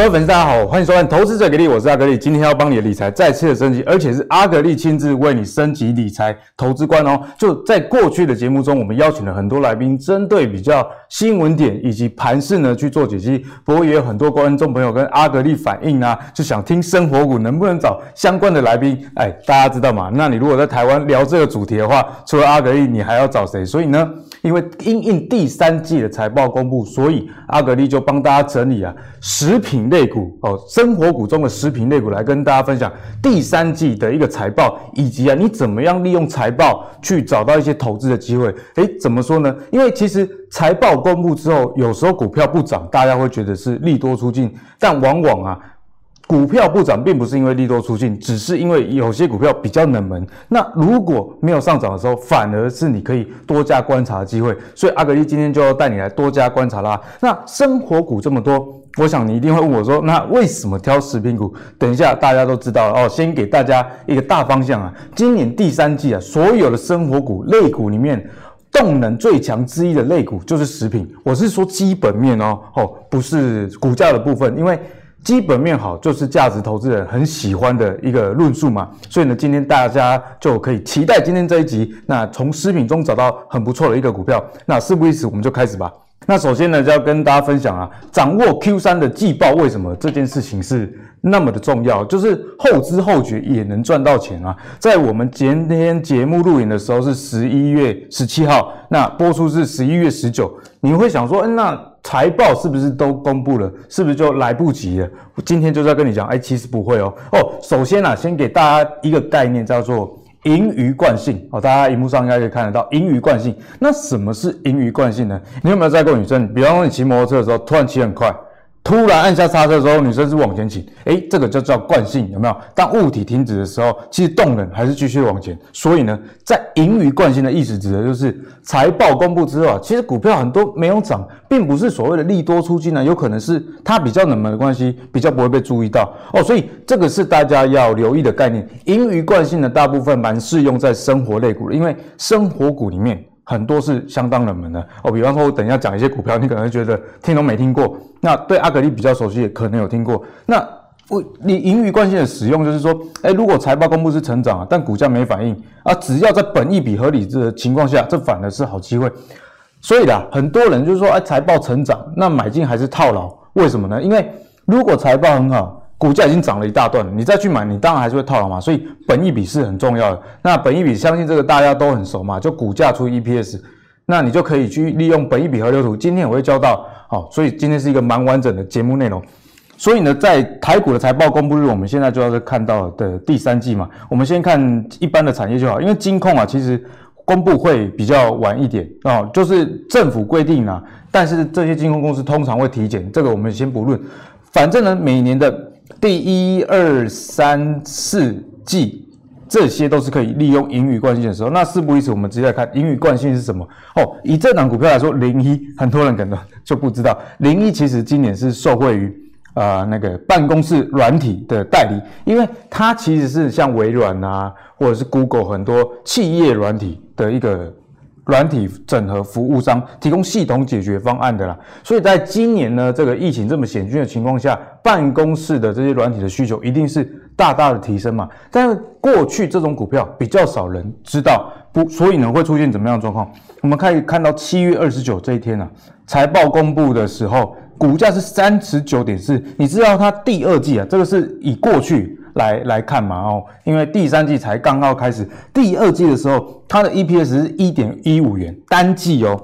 各位粉丝，大家好，欢迎收看《投资者给力》，我是阿格力，今天要帮你的理财再次的升级，而且是阿格力亲自为你升级理财投资观哦。就在过去的节目中，我们邀请了很多来宾，针对比较新闻点以及盘势呢去做解析。不过也有很多观众朋友跟阿格力反映啊，就想听生活股能不能找相关的来宾？哎，大家知道吗？那你如果在台湾聊这个主题的话，除了阿格力，你还要找谁？所以呢，因为因应第三季的财报公布，所以阿格力就帮大家整理啊，食品类股哦，生活股中的食品类股来跟大家分享第三季的一个财报，以及啊，你怎么样利用财报去找到一些投资的机会？诶，怎么说呢？因为其实财报公布之后，有时候股票不涨，大家会觉得是利多出尽，但往往啊。股票不涨，并不是因为利多出尽，只是因为有些股票比较冷门。那如果没有上涨的时候，反而是你可以多加观察的机会。所以阿格力今天就要带你来多加观察啦。那生活股这么多，我想你一定会问我说，那为什么挑食品股？等一下大家都知道了哦。先给大家一个大方向啊，今年第三季啊，所有的生活股类股里面，动能最强之一的类股就是食品。我是说基本面哦，哦，不是股价的部分，因为。基本面好就是价值投资人很喜欢的一个论述嘛，所以呢，今天大家就可以期待今天这一集，那从食品中找到很不错的一个股票，那事不宜迟，我们就开始吧。那首先呢，就要跟大家分享啊，掌握 Q 三的季报，为什么这件事情是那么的重要？就是后知后觉也能赚到钱啊。在我们今天节目录影的时候是十一月十七号，那播出是十一月十九，你会想说，嗯，那。财报是不是都公布了？是不是就来不及了？我今天就是要跟你讲，哎，其实不会哦。哦，首先啊，先给大家一个概念，叫做盈余惯性。哦，大家荧幕上应该可以看得到盈余惯性。那什么是盈余惯性呢？你有没有载过女生？比方说你骑摩托车的时候，突然骑很快。突然按下刹车的时候，女生是往前倾，诶，这个就叫惯性，有没有？当物体停止的时候，其实动能还是继续往前。所以呢，在盈余惯性的意思指的就是财报公布之后啊，其实股票很多没有涨，并不是所谓的利多出尽啊，有可能是它比较冷门的关系，比较不会被注意到哦。所以这个是大家要留意的概念。盈余惯性的大部分蛮适用在生活类股，因为生活股里面。很多是相当冷门的哦，比方说，我等一下讲一些股票，你可能会觉得听都没听过。那对阿格力比较熟悉，也可能有听过。那我你盈余惯性的使用，就是说，诶，如果财报公布是成长啊，但股价没反应啊，只要在本益比合理的情况下，这反而是好机会。所以啦，很多人就是说，诶，财报成长，那买进还是套牢？为什么呢？因为如果财报很好。股价已经涨了一大段了，你再去买，你当然还是会套牢嘛。所以本益比是很重要的。那本益比，相信这个大家都很熟嘛，就股价除以 EPS，那你就可以去利用本益比河流图。今天我会教到，好，所以今天是一个蛮完整的节目内容。所以呢，在台股的财报公布日，我们现在就要是看到的第三季嘛。我们先看一般的产业就好，因为金控啊，其实公布会比较晚一点啊，就是政府规定啊，但是这些金控公司通常会提前，这个我们先不论。反正呢，每年的。第一、二、三、四季，这些都是可以利用盈余惯性的时候。那事不宜迟，我们直接来看盈余惯性是什么。哦，以这档股票来说，零一，很多人可能就不知道，零一其实今年是受惠于、呃、那个办公室软体的代理，因为它其实是像微软啊，或者是 Google 很多企业软体的一个。软体整合服务商提供系统解决方案的啦，所以在今年呢，这个疫情这么险峻的情况下，办公室的这些软体的需求一定是大大的提升嘛。但是过去这种股票比较少人知道，不，所以呢会出现怎么样的状况？我们可以看到七月二十九这一天啊，财报公布的时候，股价是三十九点四。你知道它第二季啊，这个是以过去。来来看嘛哦，因为第三季才刚刚开始，第二季的时候，它的 EPS 是一点一五元，单季哦，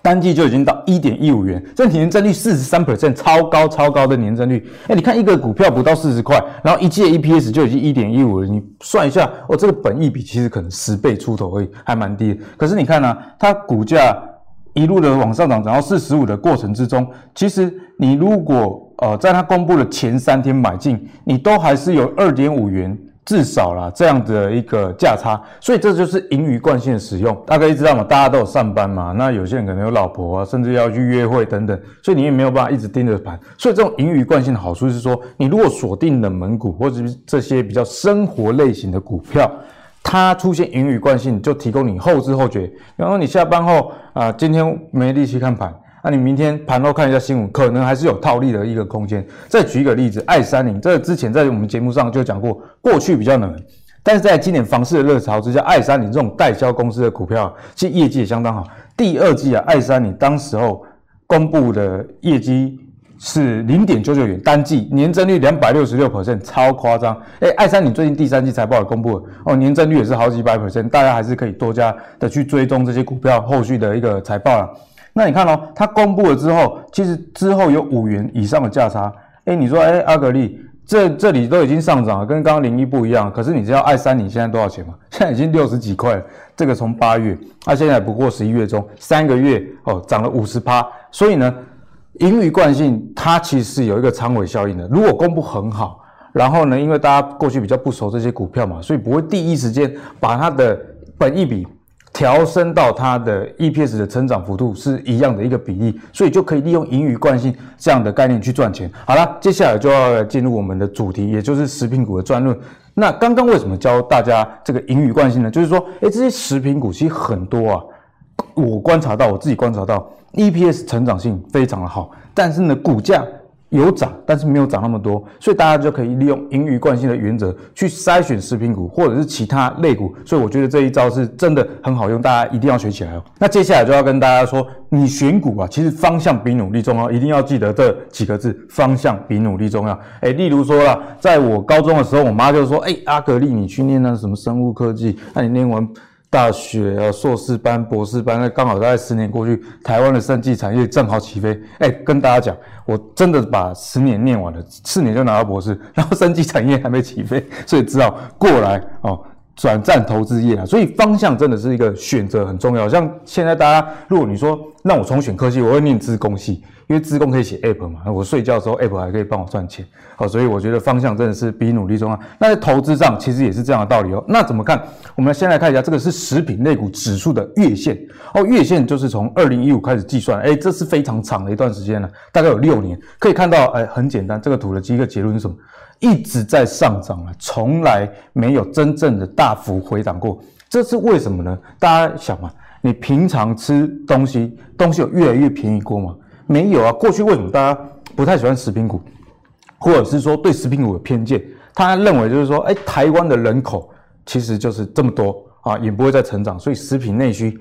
单季就已经到一点一五元，这年增率四十三 percent，超高超高的年增率。哎，你看一个股票不到四十块，然后一季的 EPS 就已经一点一五了，你算一下哦，这个本益比其实可能十倍出头而已，还蛮低。可是你看呢、它股价一路的往上涨，涨到四十五的过程之中，其实你如果呃，在它公布的前三天买进，你都还是有二点五元至少啦这样的一个价差，所以这就是盈余惯性的使用。大家知道嘛？大家都有上班嘛，那有些人可能有老婆啊，甚至要去约会等等，所以你也没有办法一直盯着盘。所以这种盈余惯性的好处是说，你如果锁定冷门股或者是这些比较生活类型的股票，它出现盈余惯性，就提供你后知后觉。然后你下班后啊、今天没力气看盘。那你明天盘后看一下新闻，可能还是有套利的一个空间。再举一个例子，爱三零，这之前在我们节目上就讲过，过去比较冷，但是在今年房市的热潮之下，爱三零这种代销公司的股票，其实业绩也相当好。第二季啊，爱三零当时候公布的业绩。是零点九九元单季年增率两百六十六 percent，超夸张！哎，爱三，零最近第三季财报也公布了哦，年增率也是好几百 percent，大家还是可以多加的去追踪这些股票后续的一个财报了。那你看哦，它公布了之后，其实之后有五元以上的价差。哎，你说，哎，阿格力，这这里都已经上涨了，跟刚刚零一不一样。可是你知道爱三，你现在多少钱吗？现在已经六十几块。这个从八月，它现在不过十一月中三个月哦，涨了五十趴。所以呢。盈余惯性，它其实是有一个长尾效应的。如果公布很好，然后呢，因为大家过去比较不熟这些股票嘛，所以不会第一时间把它的本益比调升到它的 EPS 的成长幅度是一样的一个比例，所以就可以利用盈余惯性这样的概念去赚钱。好了，接下来就要进入我们的主题，也就是食品股的专论。那刚刚为什么教大家这个盈余惯性呢？就是说，诶，这些食品股其实很多啊，我观察到，我自己观察到。EPS 成长性非常的好，但是呢，股价有涨，但是没有涨那么多，所以大家就可以利用盈余惯性的原则去筛选食品股或者是其他类股，所以我觉得这一招是真的很好用，大家一定要学起来哦。那接下来就要跟大家说，你选股啊，其实方向比努力重要，一定要记得这几个字：方向比努力重要。诶，例如说啦，在我高中的时候，我妈就说：“诶，阿格力，你去念那什么生物科技，那你念完。”大学啊，硕士班、博士班，那刚好大概十年过去，台湾的生技产业正好起飞。哎，跟大家讲，我真的把十年念完了，四年就拿到博士，然后生技产业还没起飞，所以只好过来哦，转战投资业啊。所以方向真的是一个选择很重要。像现在大家，如果你说让我重选科系，我会念资工系。因为自贡可以写 app 嘛，我睡觉的时候 app 还可以帮我赚钱，好，所以我觉得方向真的是比努力重要。那在投资上其实也是这样的道理哦。那怎么看？我们先来看一下，这个是食品类股指数的月线哦，月线就是从二零一五开始计算，哎，这是非常长的一段时间了，大概有六年。可以看到，哎，很简单，这个图的第一个结论是什么？一直在上涨啊，从来没有真正的大幅回档过。这是为什么呢？大家想嘛，你平常吃东西，东西有越来越便宜过吗？没有啊，过去为什么大家不太喜欢食品股，或者是说对食品股有偏见？他认为就是说，哎，台湾的人口其实就是这么多啊，也不会再成长，所以食品内需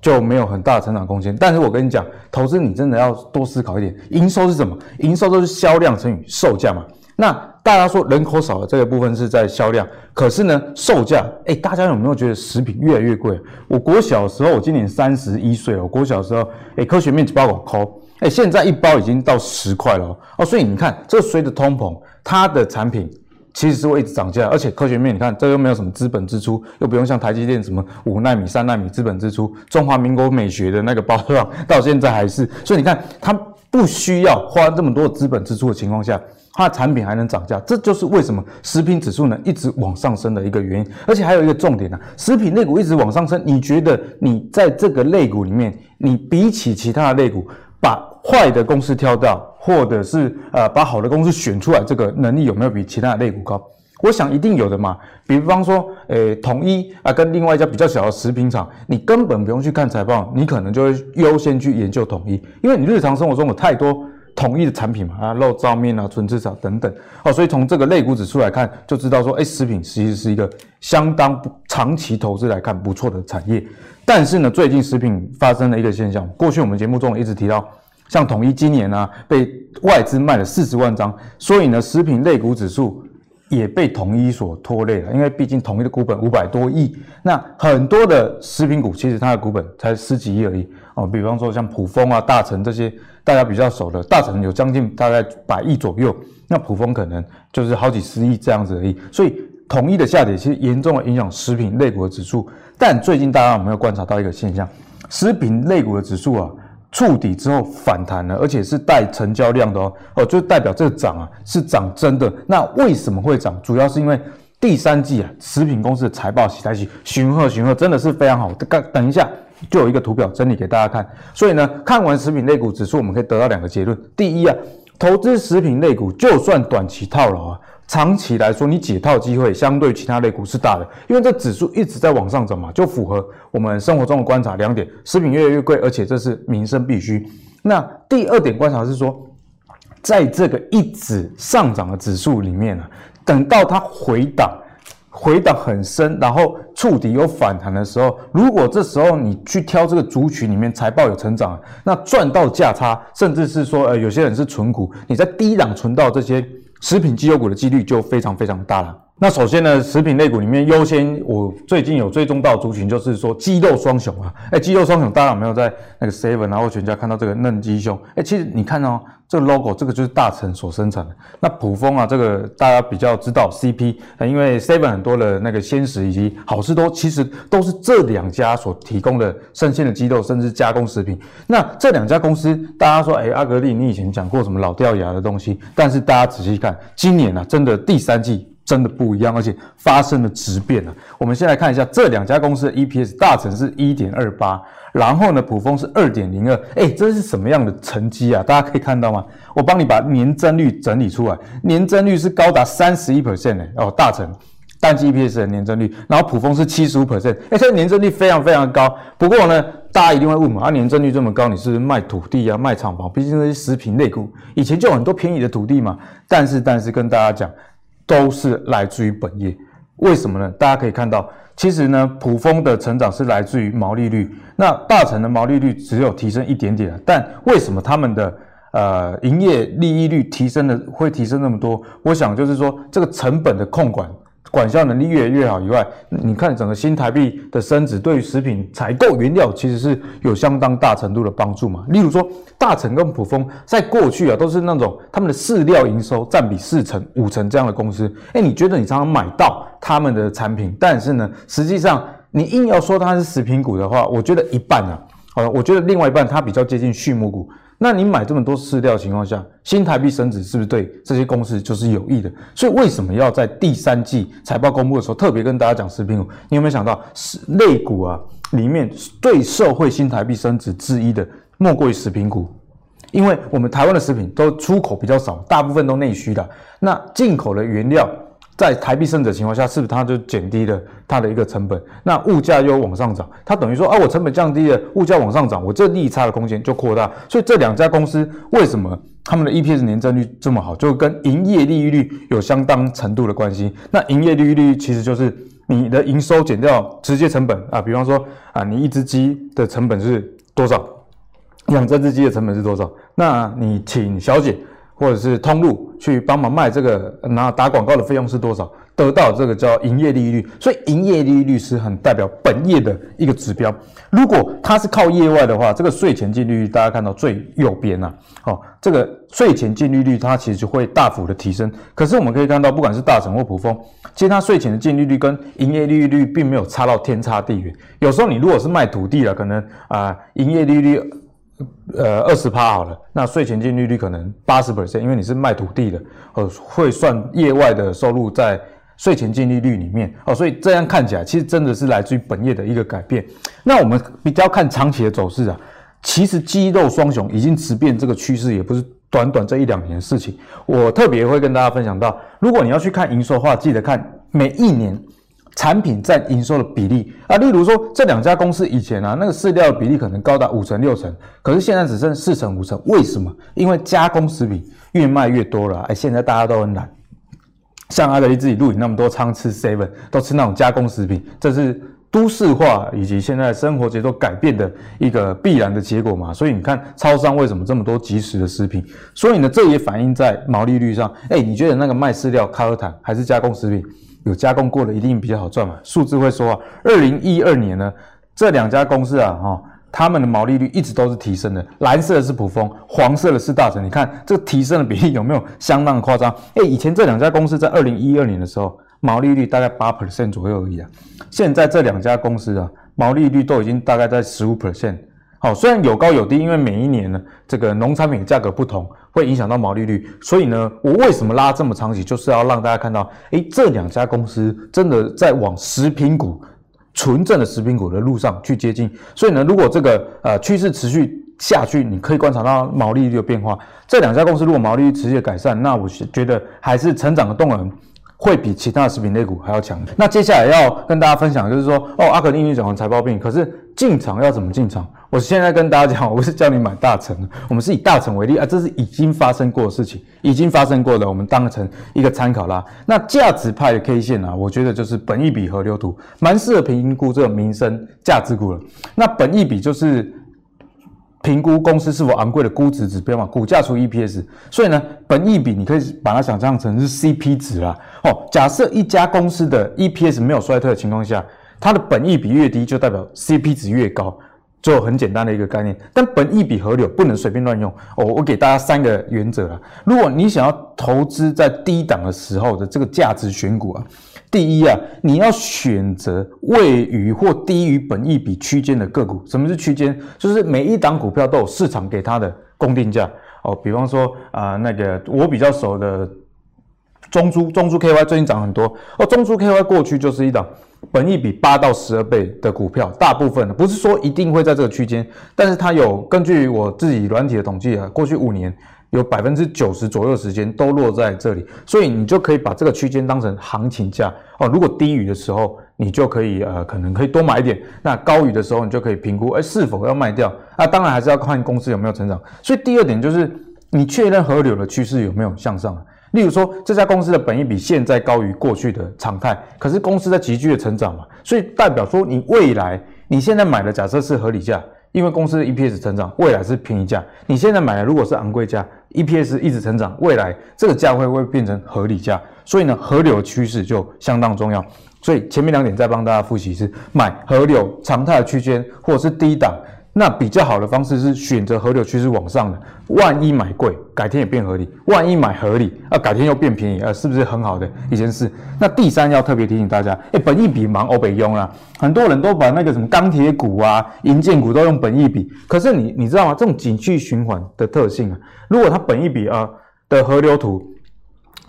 就没有很大的成长空间。但是我跟你讲，投资你真的要多思考一点，营收是什么？营收都是销量乘以售价嘛。那大家说人口少了这个部分是在销量，可是呢，售价，哎，大家有没有觉得食品越来越贵？我国小时候，我今年三十一岁了，我国小时候，哎，科学面积包我抠。哎，现在一包已经到十块了哦，所以你看，这随着通膨，它的产品其实是会一直涨价，而且科学面，你看这又没有什么资本支出，又不用像台积电什么五纳米、三纳米资本支出，中华民国美学的那个包装到现在还是，所以你看它不需要花这么多资本支出的情况下，它的产品还能涨价，这就是为什么食品指数呢一直往上升的一个原因。而且还有一个重点呢、啊，食品类股一直往上升，你觉得你在这个类股里面，你比起其他的类股，把坏的公司挑掉，或者是呃把好的公司选出来，这个能力有没有比其他的类股高？我想一定有的嘛。比方说，诶统一啊，跟另外一家比较小的食品厂，你根本不用去看财报，你可能就会优先去研究统一，因为你日常生活中有太多统一的产品嘛，啊肉燥面啊、纯吃草等等。哦，所以从这个类股指数来看，就知道说，诶食品其实是一个相当不长期投资来看不错的产业。但是呢，最近食品发生了一个现象。过去我们节目中一直提到，像统一今年呢、啊、被外资卖了四十万张，所以呢，食品类股指数也被统一所拖累了。因为毕竟统一的股本五百多亿，那很多的食品股其实它的股本才十几亿而已哦。比方说像普丰啊、大成这些大家比较熟的，大成有将近大概百亿左右，那普丰可能就是好几十亿这样子而已。所以统一的下跌其实严重的影响食品类股的指数。但最近大家有没有观察到一个现象？食品类股的指数啊，触底之后反弹了，而且是带成交量的哦，哦，就代表这个涨啊是涨真的。那为什么会涨？主要是因为第三季啊，食品公司的财报喜来喜，寻贺寻贺真的是非常好。等等一下就有一个图表整理给大家看。所以呢，看完食品类股指数，我们可以得到两个结论：第一啊，投资食品类股就算短期套牢啊。长期来说，你解套机会相对其他类股是大的，因为这指数一直在往上走嘛，就符合我们生活中的观察两点：食品越来越贵，而且这是民生必需。那第二点观察是说，在这个一直上涨的指数里面呢、啊，等到它回档，回档很深，然后触底有反弹的时候，如果这时候你去挑这个族群里面财报有成长，那赚到价差，甚至是说呃有些人是存股，你在低档存到这些食品绩优股的几率就非常非常大了。那首先呢，食品类股里面优先，我最近有追踪到族群，就是说鸡肉双雄啊，哎，鸡肉双雄，大家有没有在那个 Seven 然后全家看到这个嫩鸡胸？哎，其实你看哦，这个 logo，这个就是大成所生产的。那普丰啊，这个大家比较知道 CP，因为 Seven 很多的那个鲜食以及好事多，其实都是这两家所提供的生鲜的鸡肉，甚至加工食品。那这两家公司，大家说，哎，阿格力，你以前讲过什么老掉牙的东西？但是大家仔细看，今年啊，真的第三季。真的不一样，而且发生了质变了。我们先来看一下这两家公司的 EPS，大成是一点二八，然后呢，普丰是二点零二。哎，这是什么样的成绩啊？大家可以看到吗？我帮你把年增率整理出来，年增率是高达三十一 percent 哦，大成单季 EPS 的年增率，然后普丰是七十五 percent，哎，这年增率非常非常高。不过呢，大家一定会问嘛，啊，年增率这么高，你是不是卖土地啊，卖厂房？毕竟那些食品类股以前就有很多便宜的土地嘛。但是，但是跟大家讲。都是来自于本业，为什么呢？大家可以看到，其实呢，普丰的成长是来自于毛利率，那大成的毛利率只有提升一点点，但为什么他们的呃营业利益率提升的会提升那么多？我想就是说这个成本的控管。管销能力越来越好以外，你看整个新台币的升值，对于食品采购原料其实是有相当大程度的帮助嘛。例如说，大成跟普丰在过去啊，都是那种他们的饲料营收占比四成、五成这样的公司。哎，你觉得你常常买到他们的产品，但是呢，实际上你硬要说它是食品股的话，我觉得一半啊，好了，我觉得另外一半它比较接近畜牧股。那你买这么多饲料的情况下，新台币升值是不是对这些公司就是有益的？所以为什么要在第三季财报公布的时候特别跟大家讲食品股？你有没有想到，是类股啊里面最受惠新台币升值之一的，莫过于食品股，因为我们台湾的食品都出口比较少，大部分都内需的，那进口的原料。在台币升值的情况下，是不是它就减低了它的一个成本？那物价又往上涨，它等于说啊，我成本降低了，物价往上涨，我这利差的空间就扩大。所以这两家公司为什么他们的 EPS 年增率这么好，就跟营业利益率有相当程度的关系。那营业利率其实就是你的营收减掉直接成本啊，比方说啊，你一只鸡的成本是多少？养这只鸡的成本是多少？那你请小姐。或者是通路去帮忙卖这个，拿打广告的费用是多少？得到这个叫营业利率，所以营业利率是很代表本业的一个指标。如果它是靠业外的话，这个税前净利率大家看到最右边呐，哦，这个税前净利率它其实会大幅的提升。可是我们可以看到，不管是大成或普丰，其实它税前的净利率跟营业利率并没有差到天差地远。有时候你如果是卖土地了，可能啊营业利率。呃，二十趴好了，那税前净利率可能八十 percent，因为你是卖土地的，呃，会算业外的收入在税前净利率里面哦，所以这样看起来，其实真的是来自于本业的一个改变。那我们比较看长期的走势啊，其实鸡肉双雄已经直变这个趋势，也不是短短这一两年的事情。我特别会跟大家分享到，如果你要去看营收的话，记得看每一年。产品占营收的比例啊，例如说这两家公司以前啊，那个饲料的比例可能高达五成六成，可是现在只剩四成五成。为什么？因为加工食品越卖越多了。哎，现在大家都很懒，像阿德利自己录影那么多仓吃 seven，都吃那种加工食品，这是都市化以及现在生活节奏改变的一个必然的结果嘛。所以你看，超商为什么这么多即食的食品？所以呢，这也反映在毛利率上。哎，你觉得那个卖饲料、卡尔坦还是加工食品？有加工过的一定比较好赚嘛，数字会说啊。二零一二年呢，这两家公司啊，哈，他们的毛利率一直都是提升的。蓝色的是普丰，黄色的是大成。你看这提升的比例有没有相当的夸张？诶，以前这两家公司在二零一二年的时候，毛利率大概八 percent 左右而已啊。现在这两家公司啊，毛利率都已经大概在十五 percent。好，虽然有高有低，因为每一年呢，这个农产品价格不同，会影响到毛利率。所以呢，我为什么拉这么长期，就是要让大家看到，诶，这两家公司真的在往食品股、纯正的食品股的路上去接近。所以呢，如果这个呃趋势持续下去，你可以观察到毛利率的变化。这两家公司如果毛利率持续的改善，那我觉得还是成长的动能会比其他的食品类股还要强。那接下来要跟大家分享就是说，哦，阿克力你讲完财报病，可是进场要怎么进场？我现在跟大家讲，我不是叫你买大成，我们是以大成为例啊，这是已经发生过的事情，已经发生过的，我们当成一个参考啦。那价值派的 K 线啊，我觉得就是本益比河流图，蛮适合评估这个民生价值股了。那本益比就是。评估公司是否昂贵的估值指标嘛，股价除 EPS，所以呢，本益比你可以把它想象成是 CP 值啦。哦，假设一家公司的 EPS 没有衰退的情况下，它的本益比越低，就代表 CP 值越高，就很简单的一个概念。但本益比河流不能随便乱用哦，我给大家三个原则啦。如果你想要投资在低档的时候的这个价值选股啊。第一啊，你要选择位于或低于本益比区间的个股。什么是区间？就是每一档股票都有市场给它的公定价哦。比方说啊、那个我比较熟的中租，中租 KY 最近涨很多哦。中租 KY 过去就是一档本益比八到十二倍的股票，大部分不是说一定会在这个区间，但是它有根据我自己软体的统计啊，过去五年。有百分之九十左右的时间都落在这里，所以你就可以把这个区间当成行情价哦。如果低于的时候，你就可以呃，可能可以多买一点；那高于的时候，你就可以评估，哎，是否要卖掉？那当然还是要看公司有没有成长。所以第二点就是你确认河流的趋势有没有向上。例如说，这家公司的本益比现在高于过去的常态，可是公司在急剧的成长嘛，所以代表说你未来你现在买的假设是合理价。因为公司 EPS 成长，未来是便宜价。你现在买的如果是昂贵价，EPS 一直成长，未来这个价位会变成合理价。所以呢，河流趋势就相当重要。所以前面两点再帮大家复习一次：买河流常态的区间，或者是低档。那比较好的方式是选择河流趋势往上的，万一买贵，改天也变合理；万一买合理，啊，改天又变便宜，啊，是不是很好的一件事？那第三要特别提醒大家，哎，本益比忙欧北庸啊，很多人都把那个什么钢铁股啊、银建股都用本益比，可是你你知道吗？这种景气循环的特性啊，如果它本益比啊的河流图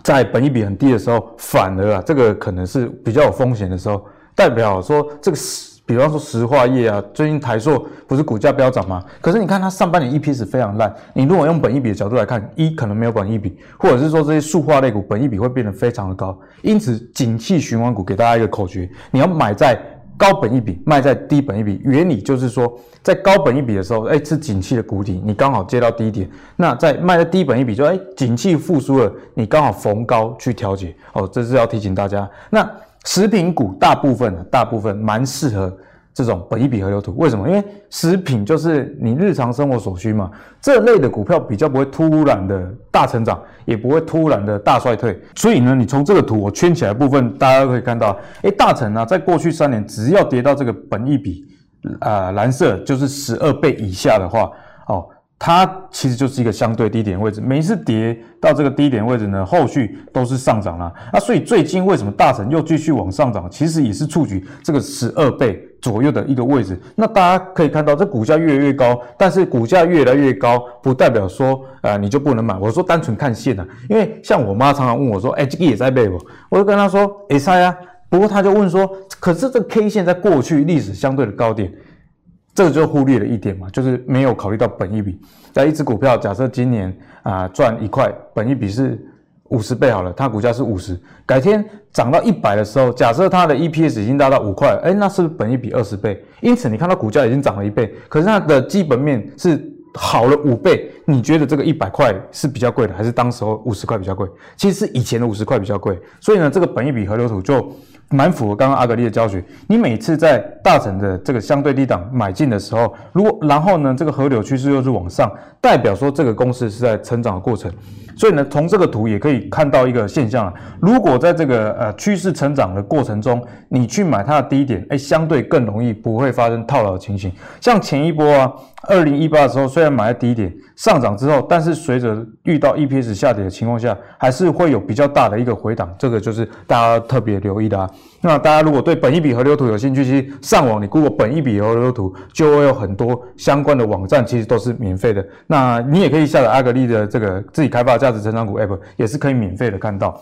在本益比很低的时候，反而啊这个可能是比较有风险的时候，代表说这个是。比方说石化业啊，最近台塑不是股价飙涨吗？可是你看它上半年 EPS 非常烂，你如果用本益比的角度来看，一可能没有本益比，或者是说这些塑化类股本益比会变得非常的高。因此，景气循环股给大家一个口诀：你要买在高本益比，卖在低本益比。原理就是说，在高本益比的时候，哎，是景气的谷底，你刚好接到低点；那在卖在低本益比，就哎，景气复苏了，你刚好逢高去调节。哦，这是要提醒大家。那食品股大部分，大部分蛮适合这种本一比河流图。为什么？因为食品就是你日常生活所需嘛。这类的股票比较不会突然的大成长，也不会突然的大衰退。所以呢，你从这个图我圈起来部分，大家可以看到，哎，大成啊，在过去三年只要跌到这个本一比，呃，蓝色就是十二倍以下的话，哦。它其实就是一个相对低点位置，每一次跌到这个低点位置呢，后续都是上涨啦。那所以最近为什么大成又继续往上涨？其实也是触及这个十二倍左右的一个位置。那大家可以看到，这股价越来越高，但是股价越来越高，不代表说呃你就不能买。我说单纯看线啊，因为像我妈常常问我说，哎，这个也在背不？我就跟她说，哎，在啊。不过她就问说，可是这个 K 线在过去历史相对的高点。这个就忽略了一点嘛，就是没有考虑到本益比。在一只股票，假设今年啊、赚一块，本益比是五十倍好了，它股价是五十，改天涨到一百的时候，假设它的 EPS 已经达到五块，哎，那是不是本益比二十倍？因此你看到股价已经涨了一倍，可是它的基本面是好了五倍，你觉得这个一百块是比较贵的，还是当时候五十块比较贵？其实是以前的五十块比较贵，所以呢，这个本益比河流图就。蛮符合刚刚阿格力的教学。你每次在大成的这个相对低档买进的时候，如果然后呢，这个河流趋势又是往上，代表说这个公司是在成长的过程。所以呢，从这个图也可以看到一个现象啊。如果在这个呃趋势成长的过程中，你去买它的低点，哎，相对更容易不会发生套牢的情形。像前一波啊，二零一八的时候，虽然买在低点上涨之后，但是随着遇到 EPS 下跌的情况下，还是会有比较大的一个回档。这个就是大家特别留意的啊。那大家如果对本一笔河流图有兴趣，其实上网你 Google 本一笔河流图，就会有很多相关的网站，其实都是免费的。那你也可以下载阿格丽的这个自己开发价值成长股 App，也是可以免费的看到。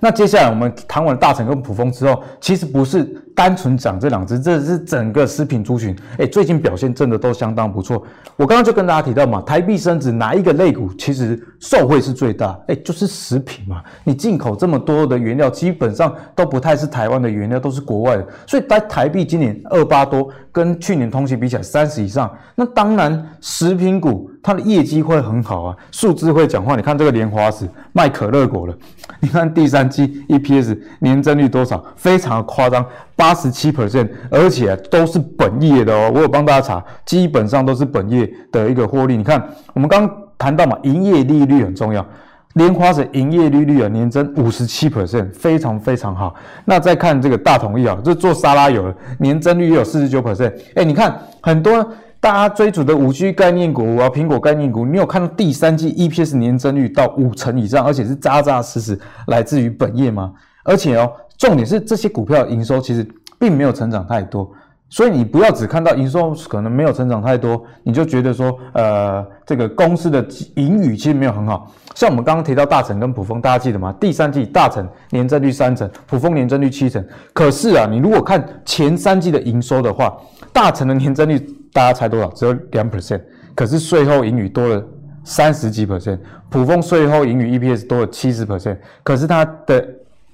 那接下来我们谈完大成跟卜蜂之后，其实不是单纯讲这两只，这是整个食品族群，哎，最近表现真的都相当不错。我刚刚就跟大家提到嘛，台币升值哪一个类股其实受惠是最大？哎，就是食品嘛。你进口这么多的原料，基本上都不太是台湾的原料，都是国外的。所以在台币今年二八多，跟去年同期比起来三十以上，那当然食品股它的业绩会很好啊，数字会讲话。你看这个莲花石卖可乐果了，你看第三季 EPS 年增率多少？非常夸张，八十七 percent，而且都是本业的哦。我有帮大家查，基本上都是本业的一个获利。你看，我们刚谈到嘛，营业利率很重要，莲花石营业利率啊，年增五十七 percent，非常非常好。那再看这个大同一啊，这做沙拉油的年增率也有四十九 percent。哎，你看很多大家追逐的五 G 概念股啊，苹果概念股，你有看到第三季 EPS 年增率到五成以上，而且是扎扎实实来自于本业吗？而且哦。重点是这些股票营收其实并没有成长太多，所以你不要只看到营收可能没有成长太多，你就觉得说，呃，这个公司的盈余其实没有很好。像我们刚刚提到大成跟普丰，大家记得吗？第三季大成年增率三成，普丰年增率七成。可是啊，你如果看前三季的营收的话，大成的年增率大家猜多少？只有两 percent，可是税后盈余多了三十几 percent，普丰税后盈余 EPS 多了七十 percent，可是它的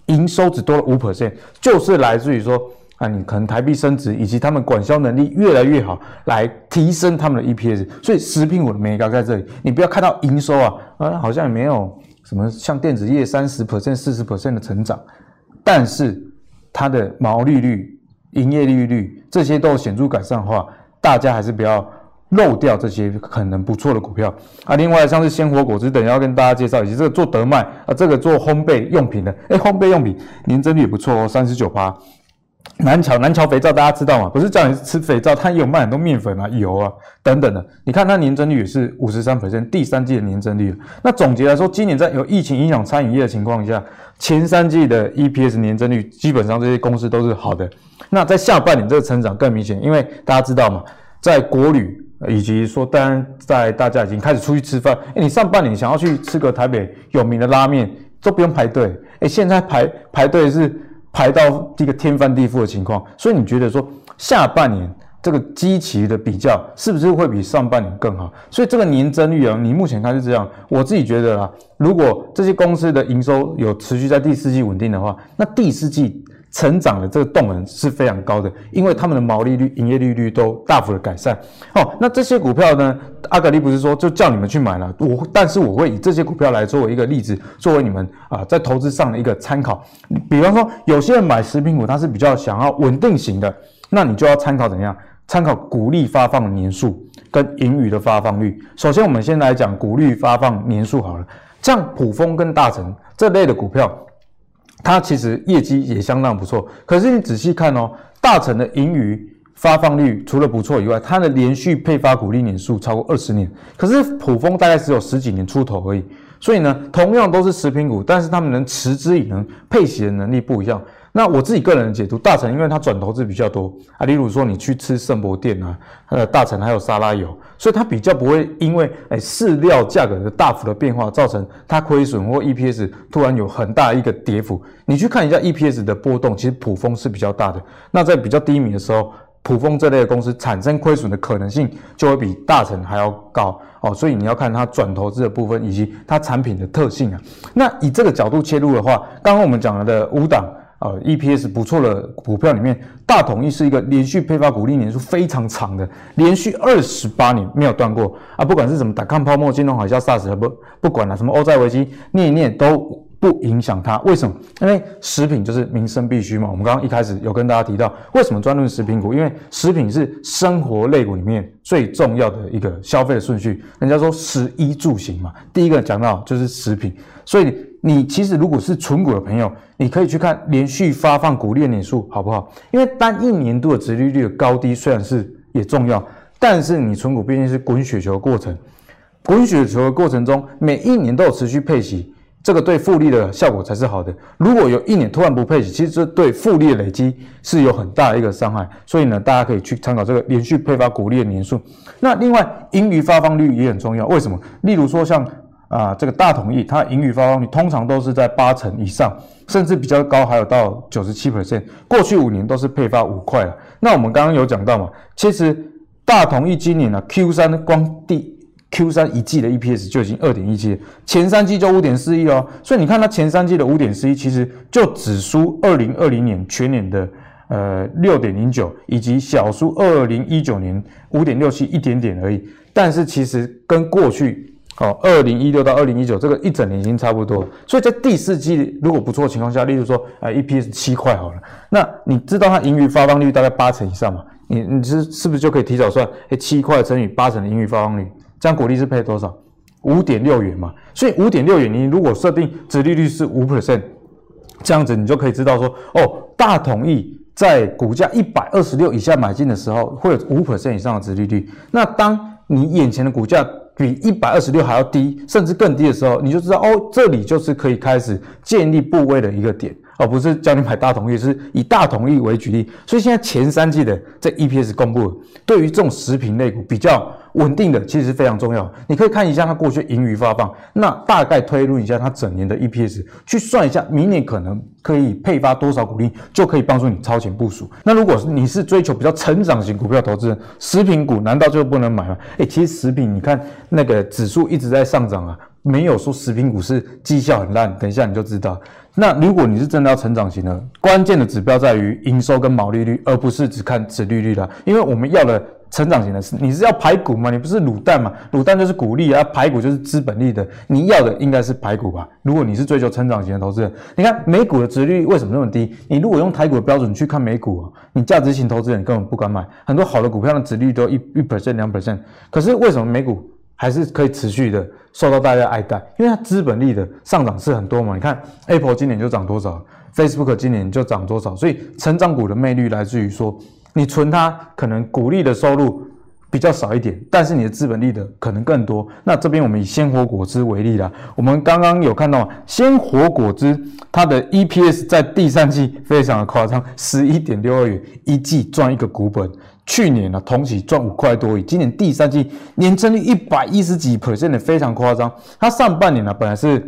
营收只多了五 percent，就是来自于说啊，你可能台币升值，以及他们管销能力越来越好，来提升他们的 EPS。所以食品股的眉角在这里，你不要看到营收啊，啊，好像也没有什么像电子业三十 percent、四十 percent 的成长，但是它的毛利率、营业利率这些都有显著改善的话，大家还是不要。漏掉这些可能不错的股票啊，另外像是鲜活果汁等，要跟大家介绍，以及这个做德麦啊，这个做烘焙用品的，哎，烘焙用品年增率也不错哦，三十九趴。南桥南桥肥皂大家知道吗？不是叫你吃肥皂，它也有卖很多面粉啊、油啊等等的。你看它年增率也是五十三 percent，第三季的年增率。那总结来说，今年在有疫情影响餐饮业的情况下，前三季的 EPS 年增率基本上这些公司都是好的。那在下半年这个成长更明显，因为大家知道嘛，在国旅。以及说，当然，在大家已经开始出去吃饭，哎，你上半年想要去吃个台北有名的拉面，都不用排队，哎，现在排排队是排到这个天翻地覆的情况，所以你觉得说下半年这个基期的比较是不是会比上半年更好？所以这个年增率啊，你目前看是这样，我自己觉得啊，如果这些公司的营收有持续在第四季稳定的话，那第四季。成长的这个动能是非常高的，因为他们的毛利率、营业利率都大幅的改善。哦，那这些股票呢？阿格力不是说就叫你们去买了，我但是我会以这些股票来作为一个例子，作为你们啊在投资上的一个参考。比方说，有些人买食品股，他是比较想要稳定型的，那你就要参考怎样？参考股利发放年数跟盈余的发放率。首先，我们先来讲股利发放年数好了，像普丰跟大成这类的股票。它其实业绩也相当不错，可是你仔细看哦，大成的盈余发放率除了不错以外，它的连续配发股利年数超过二十年，可是普丰大概只有十几年出头而已。所以呢，同样都是食品股，但是他们能持之以恒、配息的能力不一样。那我自己个人的解读，大成因为它转投资比较多啊，例如说你去吃圣博店啊，呃，大成还有沙拉油，所以它比较不会因为哎饲料价格的大幅的变化，造成它亏损或 EPS 突然有很大一个跌幅。你去看一下 EPS 的波动，其实卜蜂是比较大的。那在比较低迷的时候，卜蜂这类的公司产生亏损的可能性就会比大成还要高哦。所以你要看它转投资的部分以及它产品的特性啊。那以这个角度切入的话，刚刚我们讲了的五档。呃，EPS 不错的股票里面，大统一是一个连续配发股利年数非常长的，连续二十八年没有断过啊！不管是什么打抗泡沫、金融海啸、SARS，不不管了，什么欧债危机，念一念都不影响它。为什么？因为食品就是民生必需嘛。我们刚刚一开始有跟大家提到，为什么专论食品股？因为食品是生活类股里面最重要的一个消费的顺序。人家说食衣住行嘛，第一个讲到就是食品，所以。你其实如果是存股的朋友，你可以去看连续发放股利的年数好不好？因为单一年度的殖利率的高低虽然是也重要，但是你存股毕竟是滚雪球的过程，滚雪球的过程中每一年都有持续配息，这个对复利的效果才是好的。如果有一年突然不配息，其实这对复利的累积是有很大的一个伤害。所以呢，大家可以去参考这个连续配发股利的年数。那另外盈余发放率也很重要，为什么？例如说像。啊，这个大统一它盈余发放率通常都是在八成以上，甚至比较高，还有到九十七 percent。过去五年都是配发五块。那我们刚刚有讲到嘛，其实大统一今年呢、啊、Q 三光第 Q 三一季的 EPS 就已经二点一七，前三季就五点四一哦。所以你看它前三季的五点四一，其实就只输二零二零年全年的呃六点零九，以及小输二零一九年五点六七一点点而已。但是其实跟过去哦，二零一六到二零一九这个一整年已经差不多，所以在第四季如果不错的情况下，例如说啊 EPS 七块好了，那你知道它盈余发放率大概八成以上嘛？你你是是不是就可以提早算？哎，七块乘以八成的盈余发放率，这样股利是配多少？五点六元嘛。所以五点六元，你如果设定殖利率是五 percent，这样子你就可以知道说，哦，大统益在股价一百二十六以下买进的时候，会有五 percent 以上的殖利率。那当你眼前的股价比一百二十六还要低，甚至更低的时候，你就知道哦，这里就是可以开始建立部位的一个点，而不是叫你买大统益，是以大统益为举例。所以现在前三季的这 EPS 公布了，对于这种食品类股比较。稳定的其实是非常重要，你可以看一下它过去盈余发放，那大概推论一下它整年的 EPS，去算一下明年可能可以配发多少股利，就可以帮助你超前部署。那如果你是追求比较成长型股票投资人，食品股难道就不能买吗？诶，其实食品你看那个指数一直在上涨啊，没有说食品股是绩效很烂，等一下你就知道。那如果你是真的要成长型的，关键的指标在于营收跟毛利率，而不是只看殖利率啦，因为我们要的。成长型的是，你是要排骨嘛？你不是卤蛋嘛？卤蛋就是股利啊，排骨就是资本利的。你要的应该是排骨吧？如果你是追求成长型的投资人，你看美股的值率为什么那么低？你如果用台股的标准去看美股啊，你价值型投资人根本不敢买。很多好的股票的值率都一一 percent 两 percent，可是为什么美股还是可以持续的受到大家爱戴？因为它资本利的上涨是很多嘛。你看 Apple 今年就涨多少，Facebook 今年就涨多少，所以成长股的魅力来自于说。你存它可能股利的收入比较少一点，但是你的资本利的可能更多。那这边我们以鲜活果汁为例啦，我们刚刚有看到鲜活果汁它的 EPS 在第三季非常的夸张，十一点六二元一季赚一个股本。去年呢、同期赚五块多亿，今年第三季年增率一百一十几 percent 的非常夸张。它上半年呢、本来是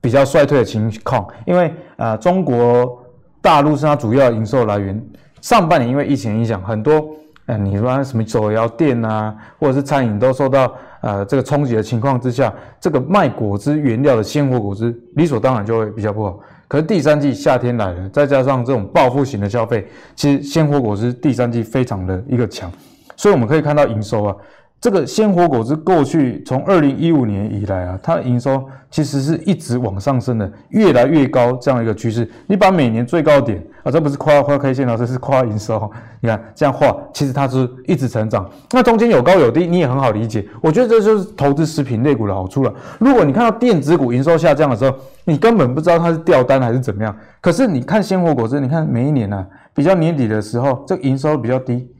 比较衰退的情况，因为啊、呃、中国大陆是它主要营收来源。上半年因为疫情影响，很多呃，你说什么手摇店啊，或者是餐饮都受到呃这个冲击的情况之下，这个卖果汁原料的鲜活果汁理所当然就会比较不好。可是第三季夏天来了，再加上这种报复型的消费，其实鲜活果汁第三季非常的一个强，所以我们可以看到营收啊。这个鲜活果汁过去从二零一五年以来啊，它的营收其实是一直往上升的，越来越高这样一个趋势。你把每年最高点啊，这不是夸夸 K 线啊，这是夸营收。你看这样画，其实它是一直成长。那中间有高有低，你也很好理解。我觉得这就是投资食品类股的好处了。如果你看到电子股营收下降的时候，你根本不知道它是掉单还是怎么样。可是你看鲜活果汁，你看每一年呢、啊，比较年底的时候，这个营收比较低，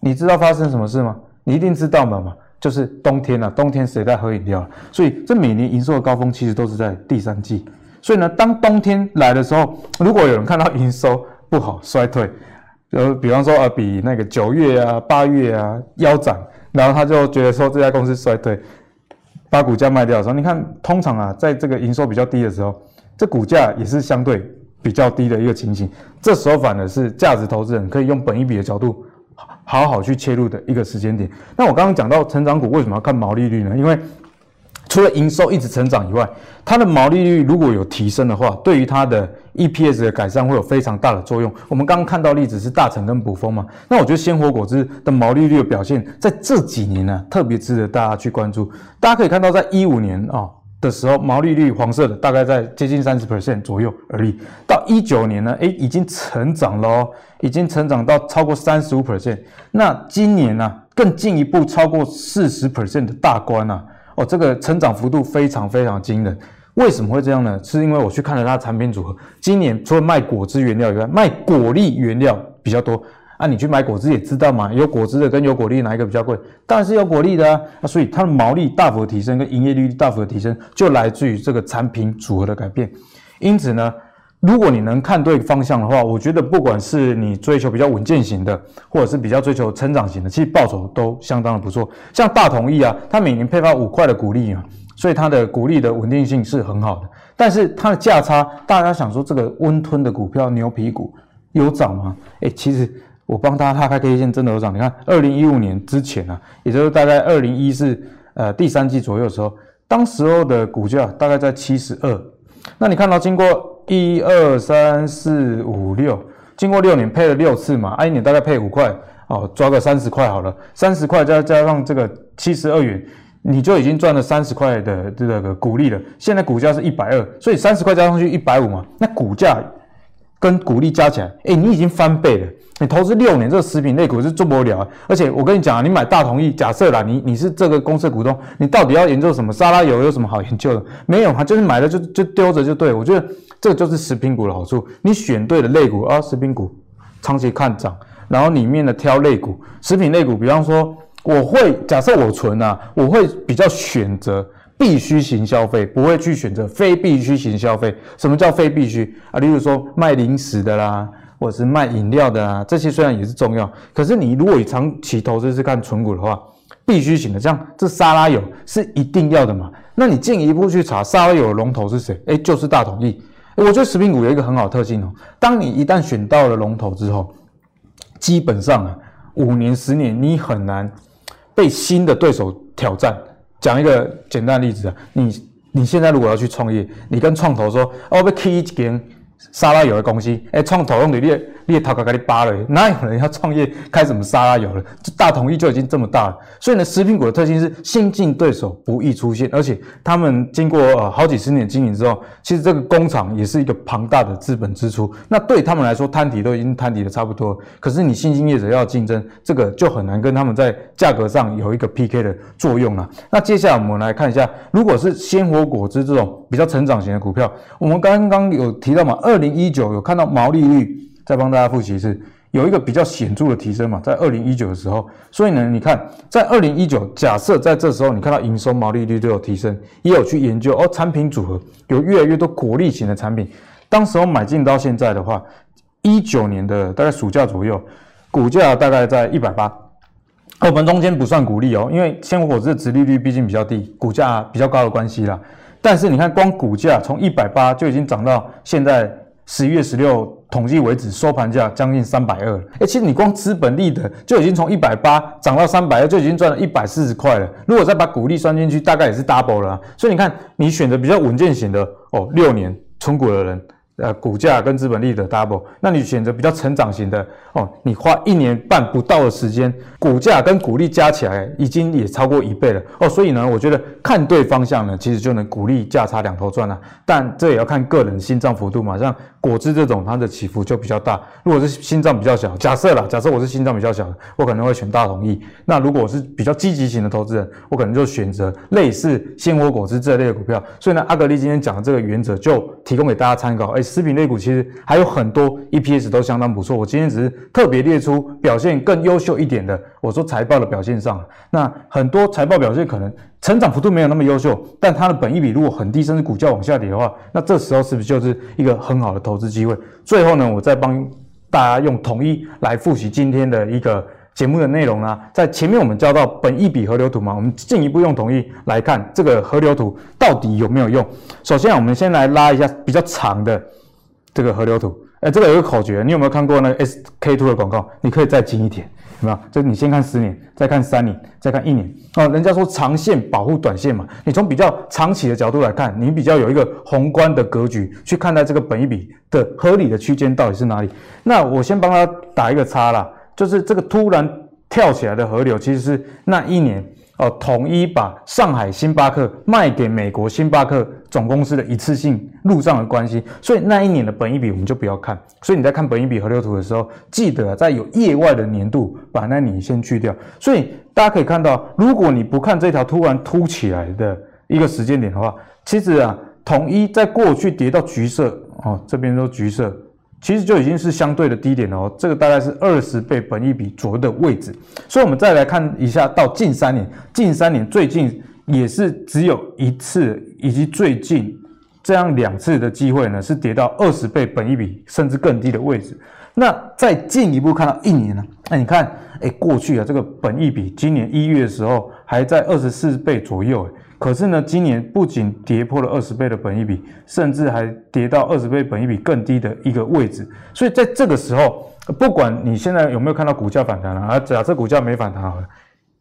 你知道发生什么事吗？你一定知道嘛嘛，就是冬天了、啊，冬天谁在喝饮料？所以这每年营收的高峰其实都是在第三季。所以呢，当冬天来的时候，如果有人看到营收不好衰退，呃，比方说啊，比那个九月啊、八月啊腰斩，然后他就觉得说这家公司衰退，把股价卖掉的时候，你看通常啊，在这个营收比较低的时候，这股价也是相对比较低的一个情形。这时候反而是价值投资人可以用本一比的角度。好好去切入的一个时间点。那我刚刚讲到成长股为什么要看毛利率呢？因为除了营收一直成长以外，它的毛利率如果有提升的话，对于它的 EPS 的改善会有非常大的作用。我们刚刚看到例子是大成跟补风嘛，那我觉得鲜活果汁的毛利率的表现在这几年呢，特别值得大家去关注。大家可以看到，在一五年啊。的时候，毛利率黄色的大概在接近三十 percent 左右而已。到一九年呢，诶，已经成长了哦，已经成长到超过三十五 percent。那今年呢、啊，更进一步超过四十 percent 的大关啊！哦，这个成长幅度非常非常惊人。为什么会这样呢？是因为我去看了它的产品组合，今年除了卖果汁原料以外，卖果粒原料比较多。啊，你去买果汁也知道嘛，有果汁的跟有果粒哪一个比较贵？当然是有果粒的啊。所以它的毛利大幅的提升跟营业利率大幅的提升，就来自于这个产品组合的改变。因此呢，如果你能看对方向的话，我觉得不管是你追求比较稳健型的，或者是比较追求成长型的，其实报酬都相当的不错。像大同益啊，它每年配发五块的股利啊。所以它的股利的稳定性是很好的。但是它的价差，大家想说这个温吞的股票牛皮股有涨吗？哎，其实我帮大家拉开 K 线，真的有涨。你看，二零一五年之前啊，也就是大概二零一四呃第三季左右的时候，当时候的股价大概在七十二。那你看到经过一二三四五六，经过六年配了六次嘛，啊，一年大概配五块哦，抓个三十块好了，三十块加加上这个七十二元。你就已经赚了三十块的这个股利了。现在股价是一百二，所以三十块加上去一百五嘛，那股价跟股利加起来，哎，你已经翻倍了。你投资六年，这个食品类股是做不了。而且我跟你讲，你买大同意，假设啦，你你是这个公司的股东，你到底要研究什么？沙拉油有什么好研究的？没有啊，就是买了就就丢着就对。我觉得这个就是食品股的好处，你选对了类股啊，食品股长期看涨，然后里面的挑类股，食品类股，比方说。我会假设我存啊，我会比较选择必须型消费，不会去选择非必需型消费。什么叫非必需啊？例如说卖零食的啦，或者是卖饮料的啊，这些虽然也是重要，可是你如果以长期投资是看存股的话，必须型的，这样这沙拉油是一定要的嘛？那你进一步去查沙拉油的龙头是谁？诶，就是大统益。我觉得食品股有一个很好的特性哦，当你一旦选到了龙头之后，基本上啊，五年十年你很难。被新的对手挑战，讲一个简单的例子啊，你你现在如果要去创业，你跟创投说，我要开一间沙拉油的公司，哎，创投用的你你也头壳给你扒了，哪有人要创业开什么沙拉油了？这大统一就已经这么大了，所以呢，食品股的特性是新进对手不易出现，而且他们经过好几十年经营之后，其实这个工厂也是一个庞大的资本支出，那对他们来说摊底都已经摊底的差不多，可是你新兴业者要竞争，这个就很难跟他们在价格上有一个 PK 的作用了。那接下来我们来看一下，如果是鲜活果汁这种比较成长型的股票，我们刚刚有提到嘛，二零一九有看到毛利率。再帮大家复习一次，有一个比较显著的提升嘛，在二零一九的时候，所以呢，你看在二零一九，假设在这时候你看到营收毛利率都有提升，也有去研究哦，产品组合有越来越多国力型的产品，当时候买进到现在的话，一九年的大概暑假左右，股价大概在一百八，我们中间不算股利哦，因为鲜活果汁的殖利率毕竟比较低，股价比较高的关系啦。但是你看光股价从一百八就已经涨到现在十一月十六。统计为止，收盘价将近三百二。哎，其实你光资本利得就已经从一百八涨到三百二，就已经赚了一百四十块了。如果再把股利算进去，大概也是 double 了。所以你看，你选择比较稳健型的哦，六年存股的人。呃，股价跟资本利得 double，那你选择比较成长型的哦，你花一年半不到的时间，股价跟股利加起来已经也超过一倍了哦，所以呢，我觉得看对方向呢，其实就能股利价差两头赚了。但这也要看个人心脏幅度嘛，像果汁这种，它的起伏就比较大。如果是心脏比较小，假设啦，假设我是心脏比较小的，我可能会选大统益。那如果我是比较积极型的投资人，我可能就选择类似鲜活果汁这类的股票。所以呢，阿格力今天讲的这个原则就提供给大家参考。哎。食品类股其实还有很多 EPS 都相当不错，我今天只是特别列出表现更优秀一点的。我说财报的表现上，那很多财报表现可能成长幅度没有那么优秀，但它的本益比如果很低，甚至股价往下跌的话，那这时候是不是就是一个很好的投资机会？最后呢，我再帮大家用统一来复习今天的一个节目的内容呢。在前面我们教到本益比河流图嘛，我们进一步用统一来看这个河流图到底有没有用。首先我们先来拉一下比较长的。这个河流图，哎，这个有个口诀，你有没有看过那个 SK two 的广告？你可以再近一点，有没有？就你先看十年，再看三年，再看一年哦。人家说长线保护短线嘛，你从比较长期的角度来看，你比较有一个宏观的格局去看待这个本一比的合理的区间到底是哪里。那我先帮他打一个叉啦，就是这个突然跳起来的河流，其实是那一年。哦，统一把上海星巴克卖给美国星巴克总公司的一次性入账的关系，所以那一年的本益比我们就不要看。所以你在看本益比河流图的时候，记得在有业外的年度把那年先去掉。所以大家可以看到，如果你不看这条突然凸起来的一个时间点的话，其实啊，统一在过去跌到橘色哦，这边都橘色。其实就已经是相对的低点了哦，这个大概是二十倍本益比左右的位置，所以我们再来看一下到近三年，近三年最近也是只有一次，以及最近这样两次的机会呢，是跌到二十倍本益比甚至更低的位置。那再进一步看到一年呢，那你看，哎，过去啊这个本益比今年一月的时候还在二十四倍左右，可是呢，今年不仅跌破了二十倍的本益比，甚至还跌到二十倍本益比更低的一个位置。所以在这个时候，不管你现在有没有看到股价反弹了啊，假设股价没反弹好了，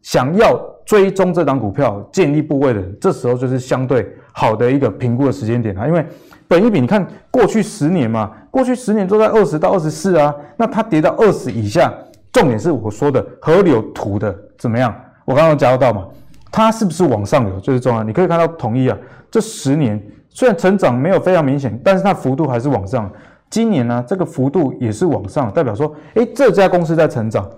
想要追踪这档股票建立部位的，这时候就是相对好的一个评估的时间点啊，因为本益比你看过去十年嘛，过去十年都在二十到二十四啊，那它跌到二十以下。重点是我说的河流图的怎么样？我刚刚讲到嘛，它是不是往上流就是重要。你可以看到统一啊，这十年虽然成长没有非常明显，但是它幅度还是往上。今年呢，这个幅度也是往上，代表说，诶，这家公司在成长，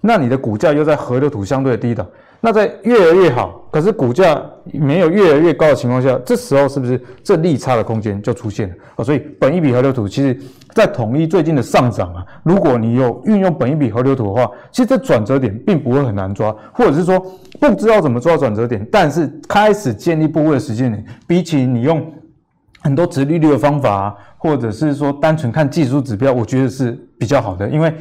那你的股价又在河流图相对低档。那在越来越好，可是股价没有越来越高的情况下，这时候是不是这利差的空间就出现了啊？所以本一比河流图其实，在统一最近的上涨啊，如果你有运用本一比河流图的话，其实这转折点并不会很难抓，或者是说不知道怎么抓转折点，但是开始建立部位的时间点，比起你用很多直利率的方法啊，或者是说单纯看技术指标，我觉得是比较好的，因为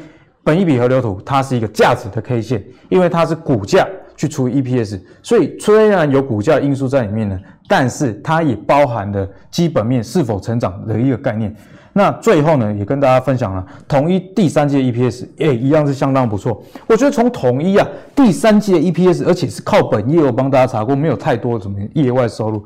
本一比河流图它是一个价值的 K 线，因为它是股价。去除 EPS，所以虽然有股价因素在里面呢，但是它也包含了基本面是否成长的一个概念。那最后呢，也跟大家分享了统一第三季的 EPS，诶，一样是相当不错。我觉得从统一啊第三季的 EPS，而且是靠本业，我帮大家查过，没有太多什么业外收入，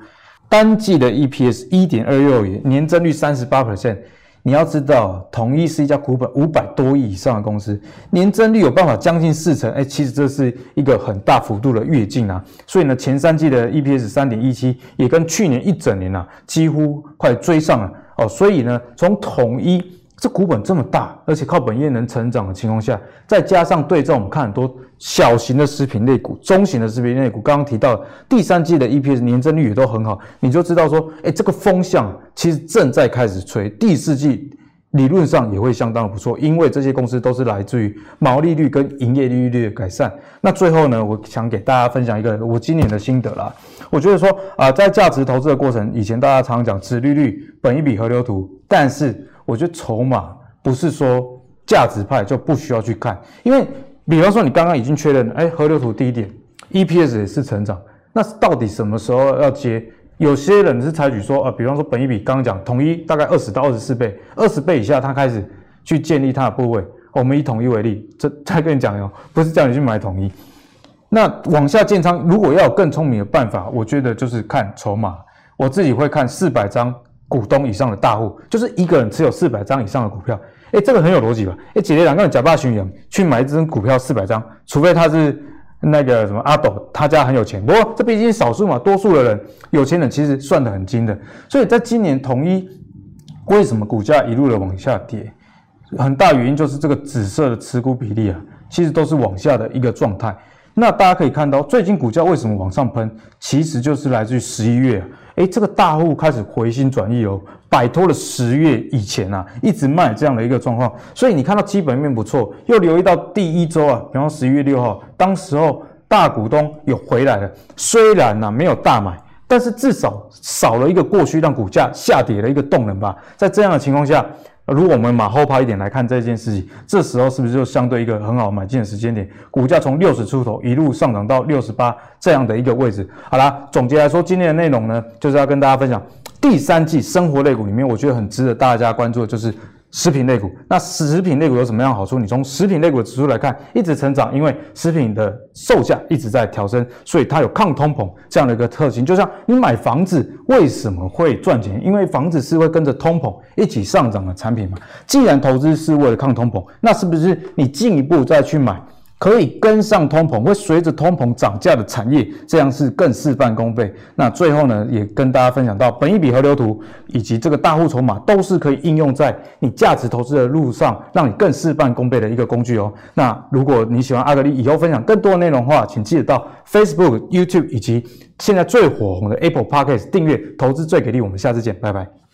单季的 EPS 一点二六元，年增率三十八 percent。你要知道，统一是一家股本五百多亿以上的公司，年增率有办法将近四成，哎，其实这是一个很大幅度的跃进啊。所以呢，前三季的 EPS 三点一七，也跟去年一整年呐、啊，几乎快追上了哦。所以呢，从统一这股本这么大，而且靠本业能成长的情况下，再加上对照我们看很多小型的食品类股、中型的食品类股，刚刚提到第三季的 EPS 年增率也都很好，你就知道说，哎，这个风向其实正在开始吹。第四季理论上也会相当不错，因为这些公司都是来自于毛利率跟营业利率的改善。那最后呢，我想给大家分享一个我今年的心得啦。我觉得说啊，在价值投资的过程，以前大家常常讲殖利率、本一笔河流图，但是我觉得筹码不是说价值派就不需要去看，因为。比方说，你刚刚已经确认了，哎，河流图低点，EPS 也是成长，那到底什么时候要接？有些人是采取说，呃，比方说本益比刚刚讲统一大概二十到二十四倍，二十倍以下，他开始去建立他的部位。我们以统一为例，这再跟你讲哟，不是叫你去买统一。那往下建仓，如果要有更聪明的办法，我觉得就是看筹码。我自己会看四百张股东以上的大户，就是一个人持有四百张以上的股票。哎，这个很有逻辑吧？哎，姐姐两个人假扮巡洋去买一只股票四百张，除非他是那个什么阿斗，他家很有钱。不过这毕竟少数嘛，多数的人有钱人其实算得很精的。所以在今年统一为什么股价一路的往下跌，很大原因就是这个紫色的持股比例啊，其实都是往下的一个状态。那大家可以看到，最近股价为什么往上喷，其实就是来自于十一月。哎，这个大户开始回心转意哦，摆脱了十月以前啊一直卖这样的一个状况，所以你看到基本面不错，又留意到第一周啊，比方十一月六号，当时候大股东有回来了，虽然呢、没有大买，但是至少少了一个过去让股价下跌的一个动能吧，在这样的情况下。如果我们马后炮一点来看这件事情，这时候是不是就相对一个很好买进的时间点？股价从六十出头一路上涨到六十八这样的一个位置。好啦，总结来说，今天的内容呢，就是要跟大家分享第三季生活类股里面，我觉得很值得大家关注的就是。食品类股，那食品类股有什么样好处？你从食品类股的指数来看，一直成长，因为食品的售价一直在调升，所以它有抗通膨这样的一个特性。就像你买房子为什么会赚钱？因为房子是会跟着通膨一起上涨的产品嘛。既然投资是为了抗通膨，那是不是你进一步再去买？可以跟上通膨，会随着通膨涨价的产业，这样是更事半功倍。那最后呢，也跟大家分享到，本一笔河流图以及这个大户筹码，都是可以应用在你价值投资的路上，让你更事半功倍的一个工具哦。那如果你喜欢阿格力以后分享更多的内容的话，请记得到 Facebook、YouTube 以及现在最火红的 Apple Podcast 订阅，投资最给力。我们下次见，拜拜。